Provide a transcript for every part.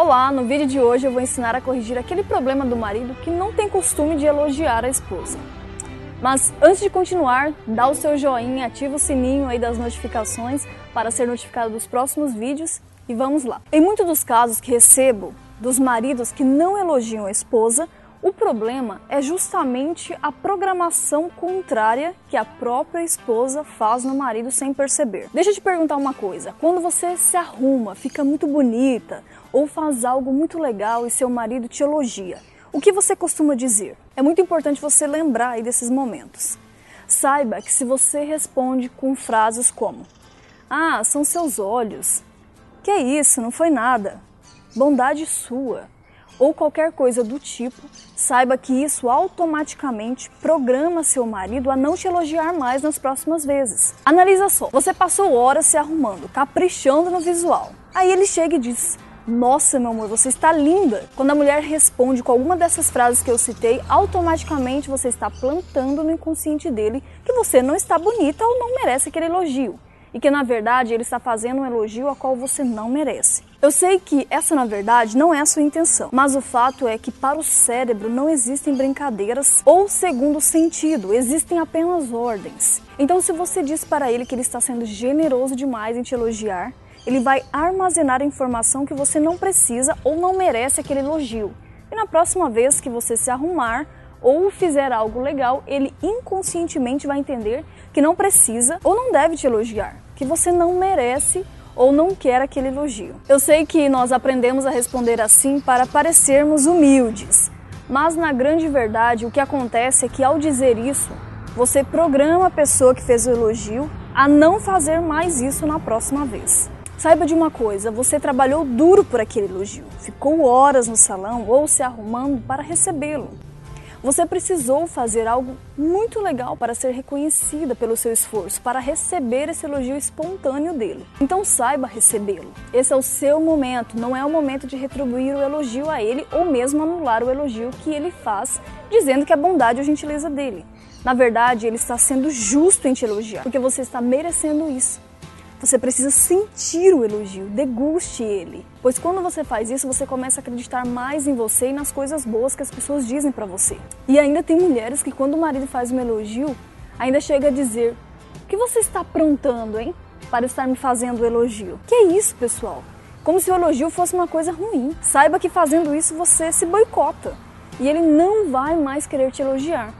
Olá, no vídeo de hoje eu vou ensinar a corrigir aquele problema do marido que não tem costume de elogiar a esposa. Mas antes de continuar, dá o seu joinha, ativa o sininho aí das notificações para ser notificado dos próximos vídeos e vamos lá. Em muitos dos casos que recebo dos maridos que não elogiam a esposa, o problema é justamente a programação contrária que a própria esposa faz no marido sem perceber. Deixa eu te perguntar uma coisa: quando você se arruma, fica muito bonita ou faz algo muito legal e seu marido te elogia, o que você costuma dizer? É muito importante você lembrar aí desses momentos. Saiba que se você responde com frases como: Ah, são seus olhos. Que é isso, não foi nada. Bondade sua ou qualquer coisa do tipo, saiba que isso automaticamente programa seu marido a não te elogiar mais nas próximas vezes. Analisa só, você passou horas se arrumando, caprichando no visual. Aí ele chega e diz: nossa, meu amor, você está linda. Quando a mulher responde com alguma dessas frases que eu citei, automaticamente você está plantando no inconsciente dele que você não está bonita ou não merece aquele elogio e que na verdade ele está fazendo um elogio a qual você não merece. Eu sei que essa na verdade não é a sua intenção, mas o fato é que para o cérebro não existem brincadeiras ou segundo sentido, existem apenas ordens. Então se você diz para ele que ele está sendo generoso demais em te elogiar, ele vai armazenar a informação que você não precisa ou não merece aquele elogio. E na próxima vez que você se arrumar, ou fizer algo legal, ele inconscientemente vai entender que não precisa ou não deve te elogiar, que você não merece ou não quer aquele elogio. Eu sei que nós aprendemos a responder assim para parecermos humildes, mas na grande verdade o que acontece é que ao dizer isso, você programa a pessoa que fez o elogio a não fazer mais isso na próxima vez. Saiba de uma coisa, você trabalhou duro por aquele elogio, ficou horas no salão ou se arrumando para recebê-lo. Você precisou fazer algo muito legal para ser reconhecida pelo seu esforço, para receber esse elogio espontâneo dele. Então saiba recebê-lo. Esse é o seu momento, não é o momento de retribuir o elogio a ele ou mesmo anular o elogio que ele faz, dizendo que é bondade ou gentileza dele. Na verdade, ele está sendo justo em te elogiar, porque você está merecendo isso. Você precisa sentir o elogio, deguste ele. Pois quando você faz isso, você começa a acreditar mais em você e nas coisas boas que as pessoas dizem para você. E ainda tem mulheres que quando o marido faz um elogio, ainda chega a dizer: "O que você está aprontando, hein? Para estar me fazendo elogio?". Que é isso, pessoal? Como se o elogio fosse uma coisa ruim. Saiba que fazendo isso você se boicota e ele não vai mais querer te elogiar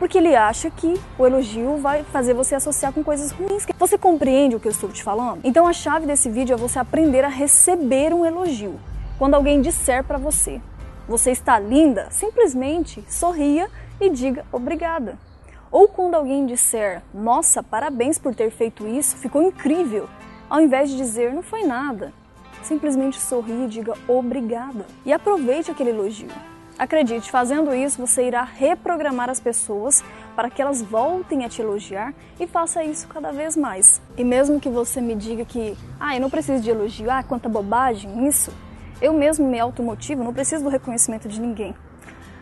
porque ele acha que o elogio vai fazer você associar com coisas ruins. Você compreende o que eu estou te falando? Então a chave desse vídeo é você aprender a receber um elogio. Quando alguém disser para você, você está linda, simplesmente sorria e diga obrigada. Ou quando alguém disser, nossa, parabéns por ter feito isso, ficou incrível, ao invés de dizer, não foi nada, simplesmente sorria e diga obrigada. E aproveite aquele elogio. Acredite, fazendo isso você irá reprogramar as pessoas para que elas voltem a te elogiar e faça isso cada vez mais. E mesmo que você me diga que, ah, eu não preciso de elogio, ah, quanta bobagem isso, eu mesmo me automotivo, não preciso do reconhecimento de ninguém.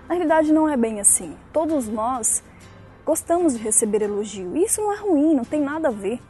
Na realidade não é bem assim. Todos nós gostamos de receber elogio. E isso não é ruim, não tem nada a ver.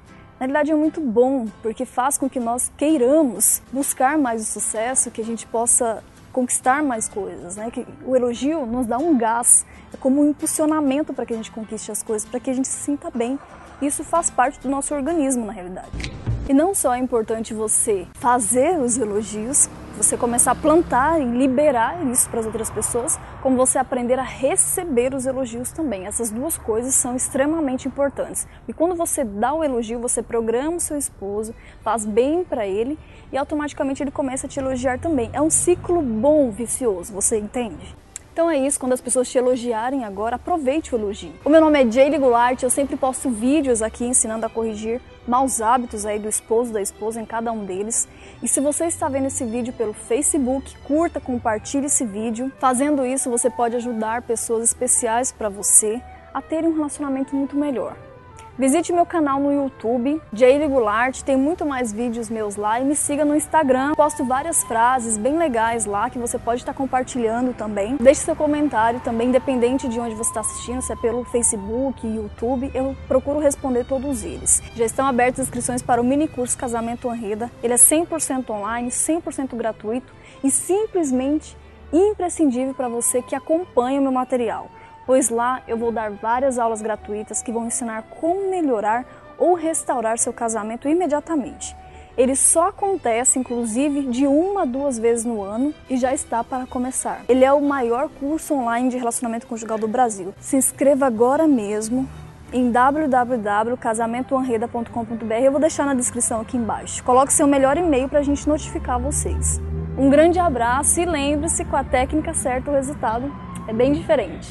Na realidade é muito bom, porque faz com que nós queiramos buscar mais o sucesso, que a gente possa conquistar mais coisas, né? Que o elogio nos dá um gás, é como um impulsionamento para que a gente conquiste as coisas, para que a gente se sinta bem. Isso faz parte do nosso organismo, na realidade. E não só é importante você fazer os elogios, você começar a plantar e liberar isso para as outras pessoas, como você aprender a receber os elogios também. Essas duas coisas são extremamente importantes. E quando você dá o elogio, você programa o seu esposo, faz bem para ele e automaticamente ele começa a te elogiar também. É um ciclo bom, vicioso, você entende? Então é isso, quando as pessoas te elogiarem agora, aproveite o elogio. O meu nome é Jaylee Goulart, eu sempre posto vídeos aqui ensinando a corrigir maus hábitos aí do esposo, da esposa em cada um deles. E se você está vendo esse vídeo pelo Facebook, curta, compartilhe esse vídeo. Fazendo isso, você pode ajudar pessoas especiais para você a terem um relacionamento muito melhor. Visite meu canal no YouTube, Jaylee Goulart, tem muito mais vídeos meus lá e me siga no Instagram. Posto várias frases bem legais lá que você pode estar compartilhando também. Deixe seu comentário também, independente de onde você está assistindo, se é pelo Facebook, YouTube, eu procuro responder todos eles. Já estão abertas inscrições para o mini curso Casamento Anreda. Ele é 100% online, 100% gratuito e simplesmente imprescindível para você que acompanha o meu material pois lá eu vou dar várias aulas gratuitas que vão ensinar como melhorar ou restaurar seu casamento imediatamente. Ele só acontece, inclusive, de uma a duas vezes no ano e já está para começar. Ele é o maior curso online de relacionamento conjugal do Brasil. Se inscreva agora mesmo em www.casamentoanreda.com.br. Eu vou deixar na descrição aqui embaixo. Coloque seu melhor e-mail para a gente notificar vocês. Um grande abraço e lembre-se, com a técnica certa o resultado é bem diferente.